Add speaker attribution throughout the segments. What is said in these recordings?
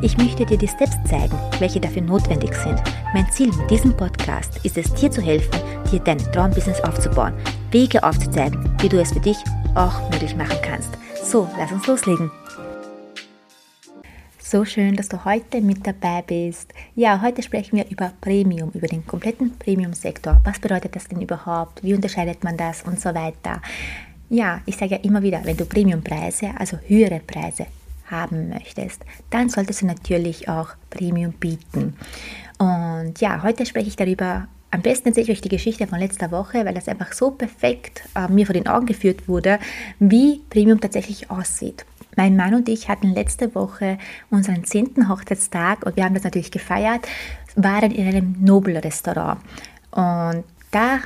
Speaker 1: Ich möchte dir die Steps zeigen, welche dafür notwendig sind. Mein Ziel mit diesem Podcast ist es, dir zu helfen, dir dein Traumbusiness aufzubauen, Wege aufzuzeigen, wie du es für dich auch möglich machen kannst. So, lass uns loslegen. So schön, dass du heute mit dabei bist. Ja, heute sprechen wir über Premium, über den kompletten Premium-Sektor. Was bedeutet das denn überhaupt? Wie unterscheidet man das und so weiter? Ja, ich sage ja immer wieder, wenn du Premiumpreise, also höhere Preise haben möchtest, dann solltest du natürlich auch Premium bieten. Und ja, heute spreche ich darüber. Am besten erzähle ich euch die Geschichte von letzter Woche, weil das einfach so perfekt äh, mir vor den Augen geführt wurde, wie Premium tatsächlich aussieht. Mein Mann und ich hatten letzte Woche unseren zehnten Hochzeitstag und wir haben das natürlich gefeiert, waren in einem Nobel-Restaurant. Und da,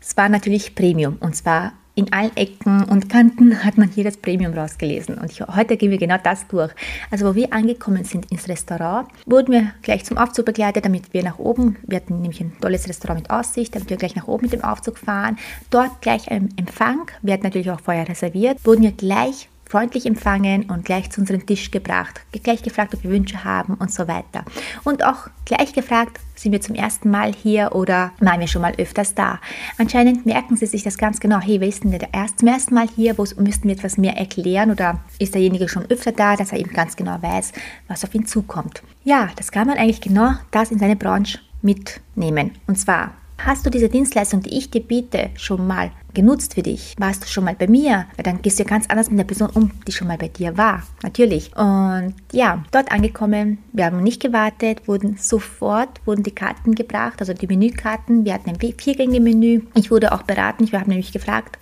Speaker 1: es war natürlich Premium und zwar in allen Ecken und Kanten hat man hier das Premium rausgelesen. Und ich, heute gehen wir genau das durch. Also wo wir angekommen sind ins Restaurant, wurden wir gleich zum Aufzug begleitet, damit wir nach oben, wir hatten nämlich ein tolles Restaurant mit Aussicht, damit wir gleich nach oben mit dem Aufzug fahren. Dort gleich ein Empfang, wir hatten natürlich auch vorher reserviert, wurden wir gleich freundlich empfangen und gleich zu unserem Tisch gebracht, gleich gefragt, ob wir Wünsche haben und so weiter. Und auch gleich gefragt, sind wir zum ersten Mal hier oder waren wir schon mal öfters da? Anscheinend merken sie sich das ganz genau. Hey, wer ist denn der erst, zum ersten Mal hier? Wo müssten wir etwas mehr erklären? Oder ist derjenige schon öfter da, dass er eben ganz genau weiß, was auf ihn zukommt? Ja, das kann man eigentlich genau das in seine Branche mitnehmen. Und zwar Hast du diese Dienstleistung, die ich dir biete, schon mal genutzt für dich? Warst du schon mal bei mir? Weil dann gehst du ja ganz anders mit der Person um, die schon mal bei dir war. Natürlich. Und ja, dort angekommen, wir haben nicht gewartet, wurden sofort, wurden die Karten gebracht, also die Menükarten. Wir hatten ein Viergänge-Menü. Ich wurde auch beraten. Ich habe nämlich gefragt,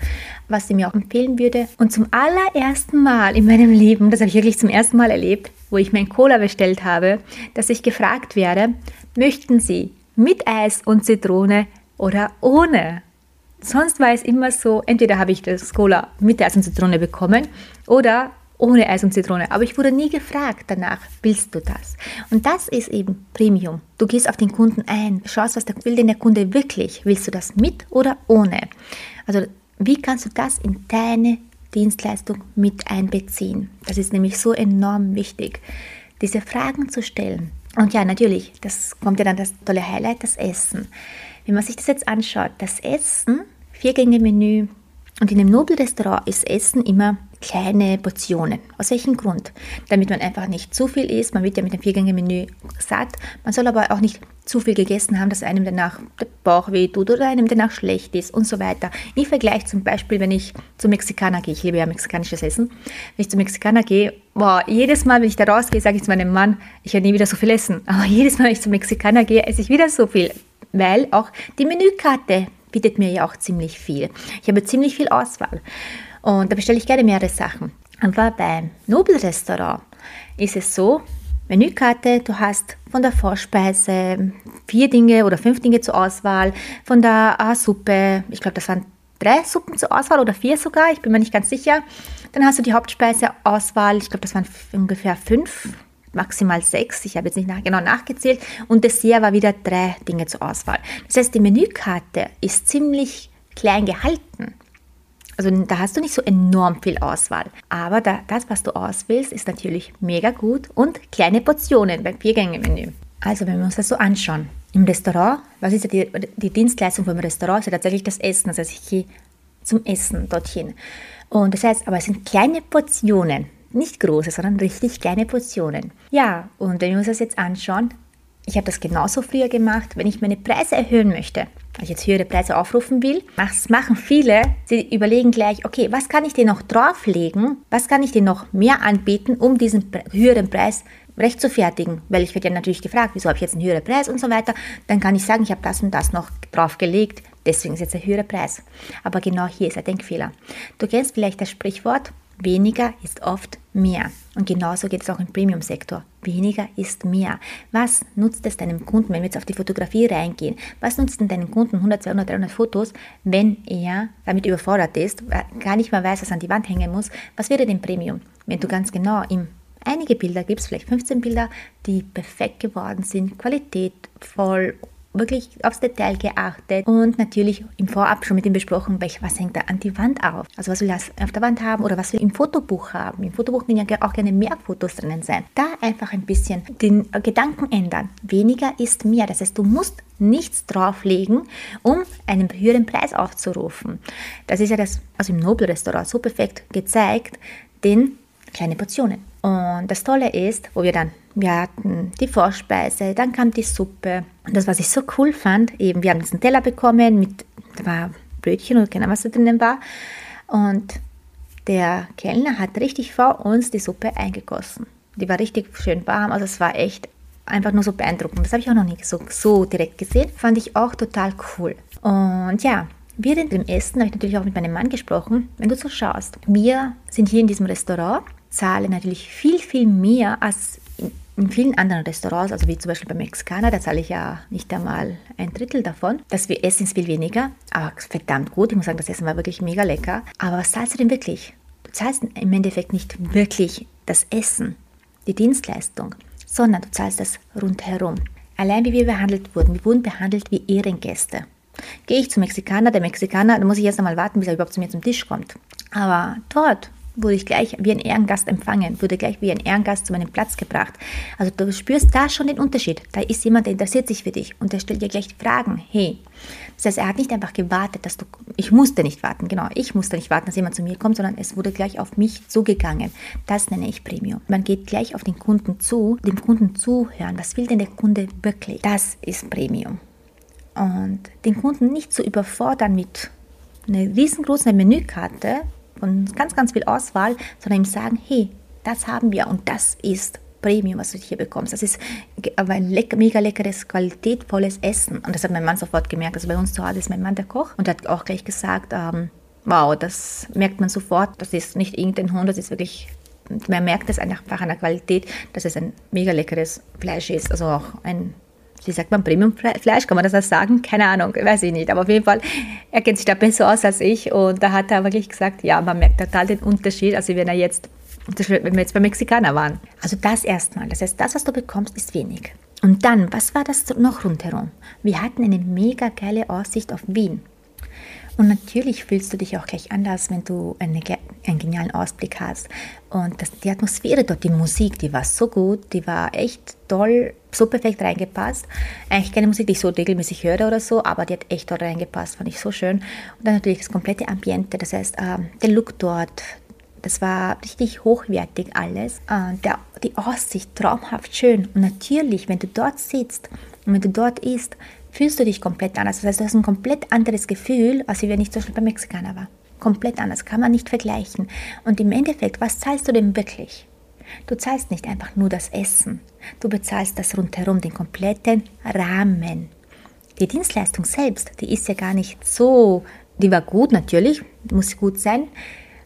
Speaker 1: was sie mir auch empfehlen würde. Und zum allerersten Mal in meinem Leben, das habe ich wirklich zum ersten Mal erlebt, wo ich mein Cola bestellt habe, dass ich gefragt werde, möchten Sie mit Eis und Zitrone oder ohne. Sonst war es immer so, entweder habe ich das Cola mit Eis und Zitrone bekommen oder ohne Eis und Zitrone. Aber ich wurde nie gefragt danach, willst du das? Und das ist eben Premium. Du gehst auf den Kunden ein, schaust, was der, will denn der Kunde wirklich? Willst du das mit oder ohne? Also wie kannst du das in deine Dienstleistung mit einbeziehen? Das ist nämlich so enorm wichtig, diese Fragen zu stellen. Und ja, natürlich, das kommt ja dann das tolle Highlight, das Essen. Wenn man sich das jetzt anschaut, das Essen, Viergänge-Menü und in einem Nobelrestaurant ist Essen immer kleine Portionen. Aus welchem Grund? Damit man einfach nicht zu viel isst. Man wird ja mit dem Viergänge-Menü satt. Man soll aber auch nicht zu viel gegessen haben, dass einem danach der Bauch weh tut oder einem danach schlecht ist und so weiter. Im Vergleich zum Beispiel, wenn ich zum Mexikaner gehe, ich liebe ja mexikanisches Essen, wenn ich zum Mexikaner gehe, boah, jedes Mal, wenn ich da rausgehe, sage ich zu meinem Mann, ich werde nie wieder so viel essen. Aber jedes Mal, wenn ich zum Mexikaner gehe, esse ich wieder so viel, weil auch die Menükarte bietet mir ja auch ziemlich viel. Ich habe ziemlich viel Auswahl. Und da bestelle ich gerne mehrere Sachen. Aber beim Nobelrestaurant ist es so, Menükarte, du hast von der Vorspeise vier Dinge oder fünf Dinge zur Auswahl, von der Suppe, ich glaube, das waren drei Suppen zur Auswahl oder vier sogar, ich bin mir nicht ganz sicher. Dann hast du die Hauptspeiseauswahl, ich glaube, das waren ungefähr fünf, maximal sechs, ich habe jetzt nicht nach, genau nachgezählt. Und Dessert war wieder drei Dinge zur Auswahl. Das heißt, die Menükarte ist ziemlich klein gehalten. Also da hast du nicht so enorm viel Auswahl. Aber da, das, was du auswählst, ist natürlich mega gut und kleine Portionen beim Viergänge-Menü. Also wenn wir uns das so anschauen, im Restaurant, was ist ja die, die Dienstleistung vom Restaurant? Ist ja tatsächlich das Essen. Das heißt, ich gehe zum Essen dorthin. Und das heißt, aber es sind kleine Portionen, nicht große, sondern richtig kleine Portionen. Ja, und wenn wir uns das jetzt anschauen, ich habe das genauso früher gemacht, wenn ich meine Preise erhöhen möchte, wenn ich jetzt höhere Preise aufrufen will, was machen viele? Sie überlegen gleich, okay, was kann ich dir noch drauflegen? Was kann ich dir noch mehr anbieten, um diesen höheren Preis recht zu fertigen? Weil ich werde ja natürlich gefragt, wieso habe ich jetzt einen höheren Preis und so weiter. Dann kann ich sagen, ich habe das und das noch draufgelegt, deswegen ist jetzt ein höherer Preis. Aber genau hier ist ein Denkfehler. Du kennst vielleicht das Sprichwort, Weniger ist oft mehr. Und genauso geht es auch im Premium-Sektor. Weniger ist mehr. Was nutzt es deinem Kunden, wenn wir jetzt auf die Fotografie reingehen? Was nutzt denn deinem Kunden 100, 200, 300 Fotos, wenn er damit überfordert ist, gar nicht mehr weiß, was an die Wand hängen muss? Was wäre denn Premium, wenn du ganz genau ihm einige Bilder gibst, vielleicht 15 Bilder, die perfekt geworden sind, qualitätvoll wirklich aufs Detail geachtet und natürlich im Vorab schon mit ihm besprochen, was hängt da an die Wand auf. Also was will er auf der Wand haben oder was will im Fotobuch haben. Im Fotobuch können ja auch gerne mehr Fotos drinnen sein. Da einfach ein bisschen den Gedanken ändern. Weniger ist mehr. Das heißt, du musst nichts drauflegen, um einen höheren Preis aufzurufen. Das ist ja das, also im Nobel-Restaurant so perfekt gezeigt, denn kleine Portionen. Und das Tolle ist, wo wir dann, wir hatten die Vorspeise, dann kam die Suppe. Und das, was ich so cool fand, eben, wir haben diesen Teller bekommen mit, da war Brötchen oder keine Ahnung, was da drinnen war. Und der Kellner hat richtig vor uns die Suppe eingegossen. Die war richtig schön warm, also es war echt einfach nur so beeindruckend. Das habe ich auch noch nicht so, so direkt gesehen. Fand ich auch total cool. Und ja, während dem Essen habe ich natürlich auch mit meinem Mann gesprochen. Wenn du so schaust, wir sind hier in diesem Restaurant zahle natürlich viel, viel mehr als in, vielen anderen Restaurants, also wie zum Beispiel beim Mexikaner, da zahle ich ja nicht einmal ein Drittel davon. Das wir essen ist viel weniger, aber verdammt gut. Ich muss sagen, das Essen war wirklich mega lecker. Aber was zahlst du denn wirklich? Du zahlst im Endeffekt nicht wirklich das Essen, die Dienstleistung, sondern du zahlst das rundherum. Allein wie wir behandelt wurden, wir wurden behandelt wie Ehrengäste. Gehe ich zum Mexikaner, der Mexikaner, da muss ich erst einmal warten, bis er überhaupt zu mir zum Tisch kommt. Aber dort wurde ich gleich wie ein Ehrengast empfangen, wurde gleich wie ein Ehrengast zu meinem Platz gebracht. Also du spürst da schon den Unterschied. Da ist jemand, der interessiert sich für dich und der stellt dir gleich Fragen. Hey, das heißt, er hat nicht einfach gewartet, dass du, ich musste nicht warten, genau, ich musste nicht warten, dass jemand zu mir kommt, sondern es wurde gleich auf mich zugegangen. Das nenne ich Premium. Man geht gleich auf den Kunden zu, dem Kunden zuhören. Was will denn der Kunde wirklich? Das ist Premium. Und den Kunden nicht zu überfordern mit einer riesengroßen Menükarte, von ganz, ganz viel Auswahl, sondern ihm sagen, hey, das haben wir und das ist Premium, was du hier bekommst. Das ist aber ein lecker, mega leckeres, qualitätvolles Essen. Und das hat mein Mann sofort gemerkt. Also bei uns zu Hause ist mein Mann der Koch und hat auch gleich gesagt, ähm, wow, das merkt man sofort. Das ist nicht irgendein Hund, das ist wirklich, man merkt es einfach an der Qualität, dass es ein mega leckeres Fleisch ist. Also auch ein wie sagt man, Premium-Fleisch, kann man das auch sagen? Keine Ahnung, weiß ich nicht. Aber auf jeden Fall, er kennt sich da besser aus als ich und da hat er wirklich gesagt, ja, man merkt total den Unterschied, also wenn er jetzt, wenn wir jetzt beim Mexikaner waren. Also das erstmal, das heißt, das, was du bekommst, ist wenig. Und dann, was war das noch rundherum? Wir hatten eine mega geile Aussicht auf Wien. Und natürlich fühlst du dich auch gleich anders, wenn du eine, einen genialen Ausblick hast. Und das, die Atmosphäre dort, die Musik, die war so gut, die war echt toll, so perfekt reingepasst. Eigentlich keine Musik, die ich so regelmäßig höre oder so, aber die hat echt toll reingepasst, fand ich so schön. Und dann natürlich das komplette Ambiente, das heißt ähm, der Look dort, das war richtig hochwertig alles. Äh, der, die Aussicht traumhaft schön. Und natürlich, wenn du dort sitzt und wenn du dort isst, fühlst du dich komplett anders. Das heißt, du hast ein komplett anderes Gefühl, als wenn ich zum Beispiel beim Mexikaner war. Komplett anders, kann man nicht vergleichen. Und im Endeffekt, was zahlst du denn wirklich? Du zahlst nicht einfach nur das Essen, du bezahlst das rundherum, den kompletten Rahmen. Die Dienstleistung selbst, die ist ja gar nicht so, die war gut natürlich, muss gut sein,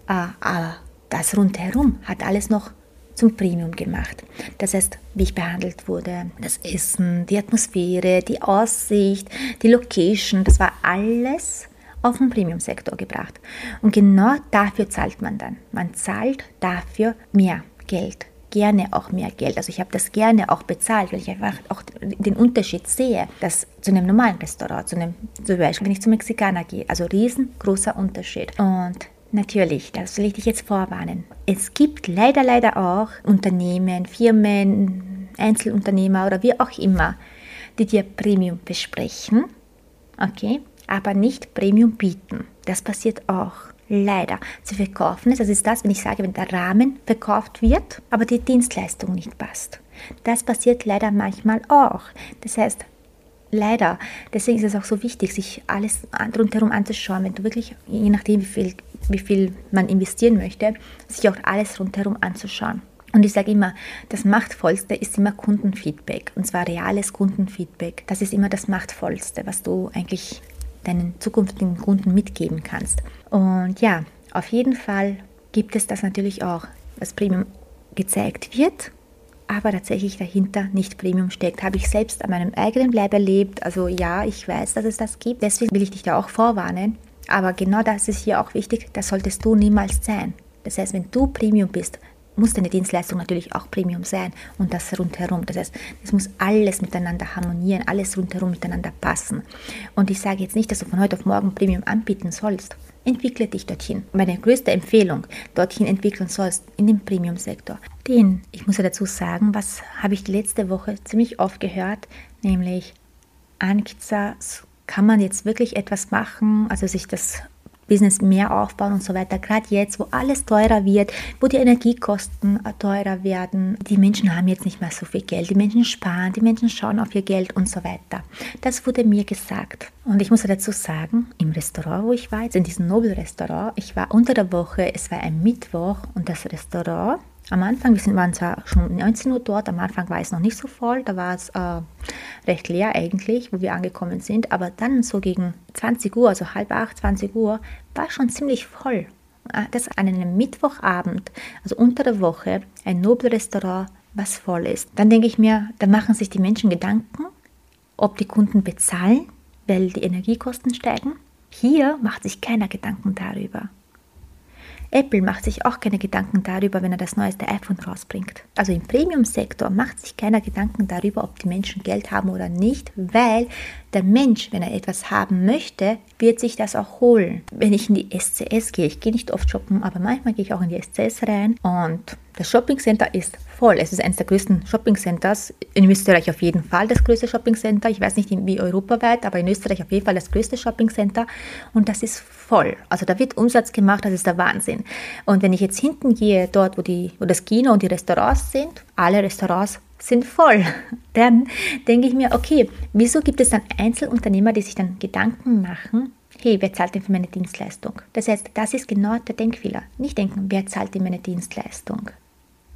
Speaker 1: äh, aber das rundherum hat alles noch zum Premium gemacht. Das heißt, wie ich behandelt wurde, das Essen, die Atmosphäre, die Aussicht, die Location, das war alles auf den Premium-Sektor gebracht. Und genau dafür zahlt man dann. Man zahlt dafür mehr Geld gerne auch mehr Geld. Also ich habe das gerne auch bezahlt, weil ich einfach auch den Unterschied sehe, dass zu einem normalen Restaurant, zu einem, zum Beispiel, wenn ich zum Mexikaner gehe, also riesengroßer Unterschied. Und Natürlich, das will ich dich jetzt vorwarnen. Es gibt leider, leider auch Unternehmen, Firmen, Einzelunternehmer oder wie auch immer, die dir Premium versprechen, okay, aber nicht Premium bieten. Das passiert auch. Leider. Sie verkaufen es. Das ist das, wenn ich sage, wenn der Rahmen verkauft wird, aber die Dienstleistung nicht passt. Das passiert leider manchmal auch. Das heißt, leider, deswegen ist es auch so wichtig, sich alles rundherum anzuschauen, wenn du wirklich, je nachdem, wie viel, wie viel man investieren möchte, sich auch alles rundherum anzuschauen. Und ich sage immer, das Machtvollste ist immer Kundenfeedback. Und zwar reales Kundenfeedback. Das ist immer das Machtvollste, was du eigentlich deinen zukünftigen Kunden mitgeben kannst. Und ja, auf jeden Fall gibt es das natürlich auch, dass Premium gezeigt wird, aber tatsächlich dahinter nicht Premium steckt. Habe ich selbst an meinem eigenen Leib erlebt. Also ja, ich weiß, dass es das gibt. Deswegen will ich dich da auch vorwarnen. Aber genau das ist hier auch wichtig. Das solltest du niemals sein. Das heißt, wenn du Premium bist, muss deine Dienstleistung natürlich auch Premium sein und das rundherum. Das heißt, es muss alles miteinander harmonieren, alles rundherum miteinander passen. Und ich sage jetzt nicht, dass du von heute auf morgen Premium anbieten sollst. Entwickle dich dorthin. Meine größte Empfehlung, dorthin entwickeln sollst, in dem Premium-Sektor. Den, ich muss ja dazu sagen, was habe ich letzte Woche ziemlich oft gehört, nämlich Ankza, kann man jetzt wirklich etwas machen, also sich das Business mehr aufbauen und so weiter. Gerade jetzt, wo alles teurer wird, wo die Energiekosten teurer werden. Die Menschen haben jetzt nicht mehr so viel Geld. Die Menschen sparen, die Menschen schauen auf ihr Geld und so weiter. Das wurde mir gesagt. Und ich muss dazu sagen, im Restaurant, wo ich war, jetzt in diesem Nobel-Restaurant, ich war unter der Woche, es war ein Mittwoch und das Restaurant am Anfang, wir waren zwar schon 19 Uhr dort, am Anfang war es noch nicht so voll, da war es äh, recht leer eigentlich, wo wir angekommen sind, aber dann so gegen 20 Uhr, also halb acht, 20 Uhr, war schon ziemlich voll. Ah, das an einem Mittwochabend, also unter der Woche, ein Nobelrestaurant, was voll ist. Dann denke ich mir, da machen sich die Menschen Gedanken, ob die Kunden bezahlen, weil die Energiekosten steigen. Hier macht sich keiner Gedanken darüber. Apple macht sich auch keine Gedanken darüber, wenn er das neueste iPhone rausbringt. Also im Premium-Sektor macht sich keiner Gedanken darüber, ob die Menschen Geld haben oder nicht, weil der Mensch, wenn er etwas haben möchte, wird sich das auch holen. Wenn ich in die SCS gehe, ich gehe nicht oft shoppen, aber manchmal gehe ich auch in die SCS rein und das Shopping Center ist voll. Es ist eines der größten Shopping Centers. In Österreich auf jeden Fall das größte Shopping Center. Ich weiß nicht wie europaweit, aber in Österreich auf jeden Fall das größte Shopping Center. Und das ist voll. Also da wird Umsatz gemacht, das ist der Wahnsinn. Und wenn ich jetzt hinten gehe, dort wo, die, wo das Kino und die Restaurants sind, alle Restaurants sind voll. Dann denke ich mir, okay, wieso gibt es dann Einzelunternehmer, die sich dann Gedanken machen, hey, wer zahlt denn für meine Dienstleistung? Das heißt, das ist genau der Denkfehler. Nicht denken, wer zahlt denn meine Dienstleistung?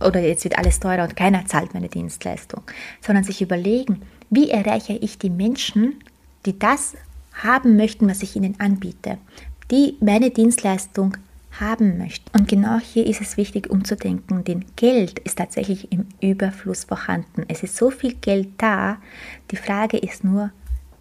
Speaker 1: oder jetzt wird alles teurer und keiner zahlt meine Dienstleistung, sondern sich überlegen, wie erreiche ich die Menschen, die das haben möchten, was ich ihnen anbiete, die meine Dienstleistung haben möchten. Und genau hier ist es wichtig umzudenken, denn Geld ist tatsächlich im Überfluss vorhanden. Es ist so viel Geld da. Die Frage ist nur,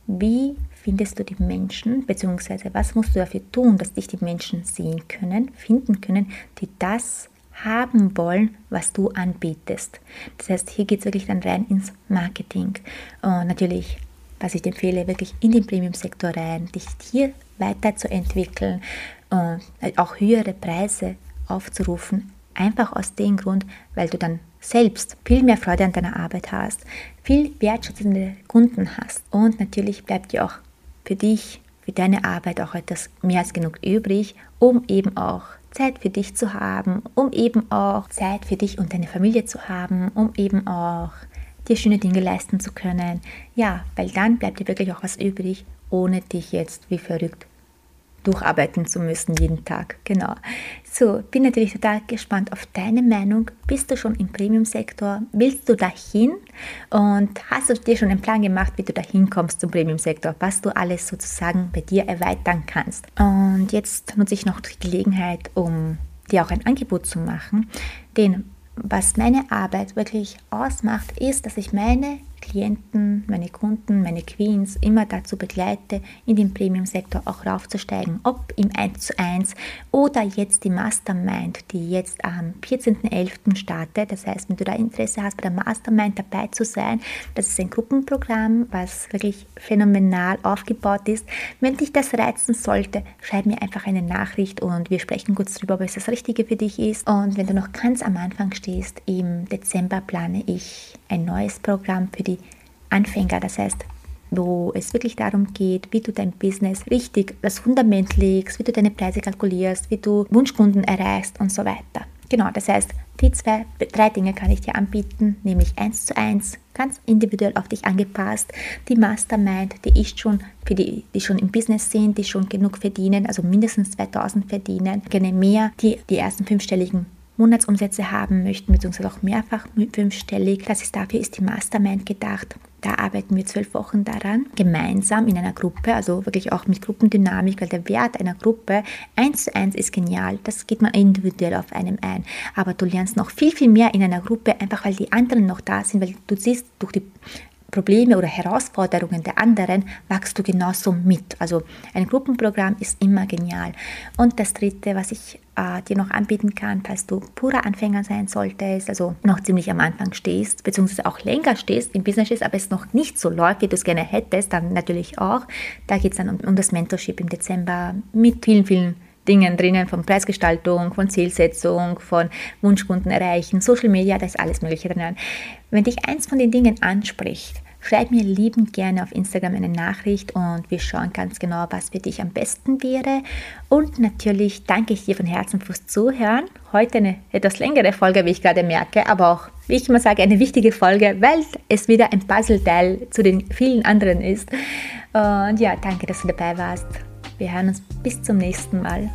Speaker 1: wie findest du die Menschen, beziehungsweise was musst du dafür tun, dass dich die Menschen sehen können, finden können, die das haben wollen, was du anbietest. Das heißt, hier geht es wirklich dann rein ins Marketing. Und natürlich, was ich empfehle, wirklich in den Premium-Sektor rein, dich hier weiterzuentwickeln und auch höhere Preise aufzurufen. Einfach aus dem Grund, weil du dann selbst viel mehr Freude an deiner Arbeit hast, viel wertschätzende Kunden hast und natürlich bleibt dir auch für dich, für deine Arbeit auch etwas mehr als genug übrig, um eben auch Zeit für dich zu haben, um eben auch Zeit für dich und deine Familie zu haben, um eben auch dir schöne Dinge leisten zu können. Ja, weil dann bleibt dir wirklich auch was übrig, ohne dich jetzt wie verrückt durcharbeiten zu müssen jeden Tag. Genau. So, bin natürlich total gespannt auf deine Meinung. Bist du schon im Premium-Sektor? Willst du dahin? Und hast du dir schon einen Plan gemacht, wie du dahin kommst zum Premium-Sektor? Was du alles sozusagen bei dir erweitern kannst? Und jetzt nutze ich noch die Gelegenheit, um dir auch ein Angebot zu machen. Denn was meine Arbeit wirklich ausmacht, ist, dass ich meine Klienten, meine Kunden, meine Queens immer dazu begleite, in den Premium-Sektor auch raufzusteigen, ob im 1 zu 1 oder jetzt die Mastermind, die jetzt am 14.11. startet. Das heißt, wenn du da Interesse hast, bei der Mastermind dabei zu sein, das ist ein Gruppenprogramm, was wirklich phänomenal aufgebaut ist. Wenn dich das reizen sollte, schreib mir einfach eine Nachricht und wir sprechen kurz darüber, ob es das Richtige für dich ist. Und wenn du noch ganz am Anfang stehst, im Dezember plane ich ein neues Programm für die Anfänger, das heißt, wo es wirklich darum geht, wie du dein Business richtig das Fundament legst, wie du deine Preise kalkulierst, wie du Wunschkunden erreichst und so weiter. Genau, das heißt, die zwei, drei Dinge kann ich dir anbieten, nämlich eins zu eins, ganz individuell auf dich angepasst. Die Mastermind, die ist schon für die, die schon im Business sind, die schon genug verdienen, also mindestens 2000 verdienen, gerne mehr, die die ersten fünfstelligen Monatsumsätze haben möchten, beziehungsweise auch mehrfach fünfstellig. Das ist dafür ist die Mastermind gedacht. Da arbeiten wir zwölf Wochen daran, gemeinsam in einer Gruppe, also wirklich auch mit Gruppendynamik, weil der Wert einer Gruppe eins zu eins ist genial. Das geht man individuell auf einem ein. Aber du lernst noch viel, viel mehr in einer Gruppe, einfach weil die anderen noch da sind, weil du siehst durch die Probleme oder Herausforderungen der anderen wachst du genauso mit. Also ein Gruppenprogramm ist immer genial. Und das Dritte, was ich äh, dir noch anbieten kann, falls du purer Anfänger sein solltest, also noch ziemlich am Anfang stehst, beziehungsweise auch länger stehst im Business, ist, aber es noch nicht so läuft, wie du es gerne hättest, dann natürlich auch. Da geht es dann um, um das Mentorship im Dezember mit vielen, vielen Dingen drinnen, von Preisgestaltung, von Zielsetzung, von Wunschkunden erreichen, Social Media, da ist alles Mögliche drinnen. Wenn dich eins von den Dingen anspricht, Schreib mir liebend gerne auf Instagram eine Nachricht und wir schauen ganz genau, was für dich am besten wäre. Und natürlich danke ich dir von Herzen fürs Zuhören. Heute eine etwas längere Folge, wie ich gerade merke, aber auch, wie ich immer sage, eine wichtige Folge, weil es wieder ein Puzzleteil zu den vielen anderen ist. Und ja, danke, dass du dabei warst. Wir hören uns bis zum nächsten Mal.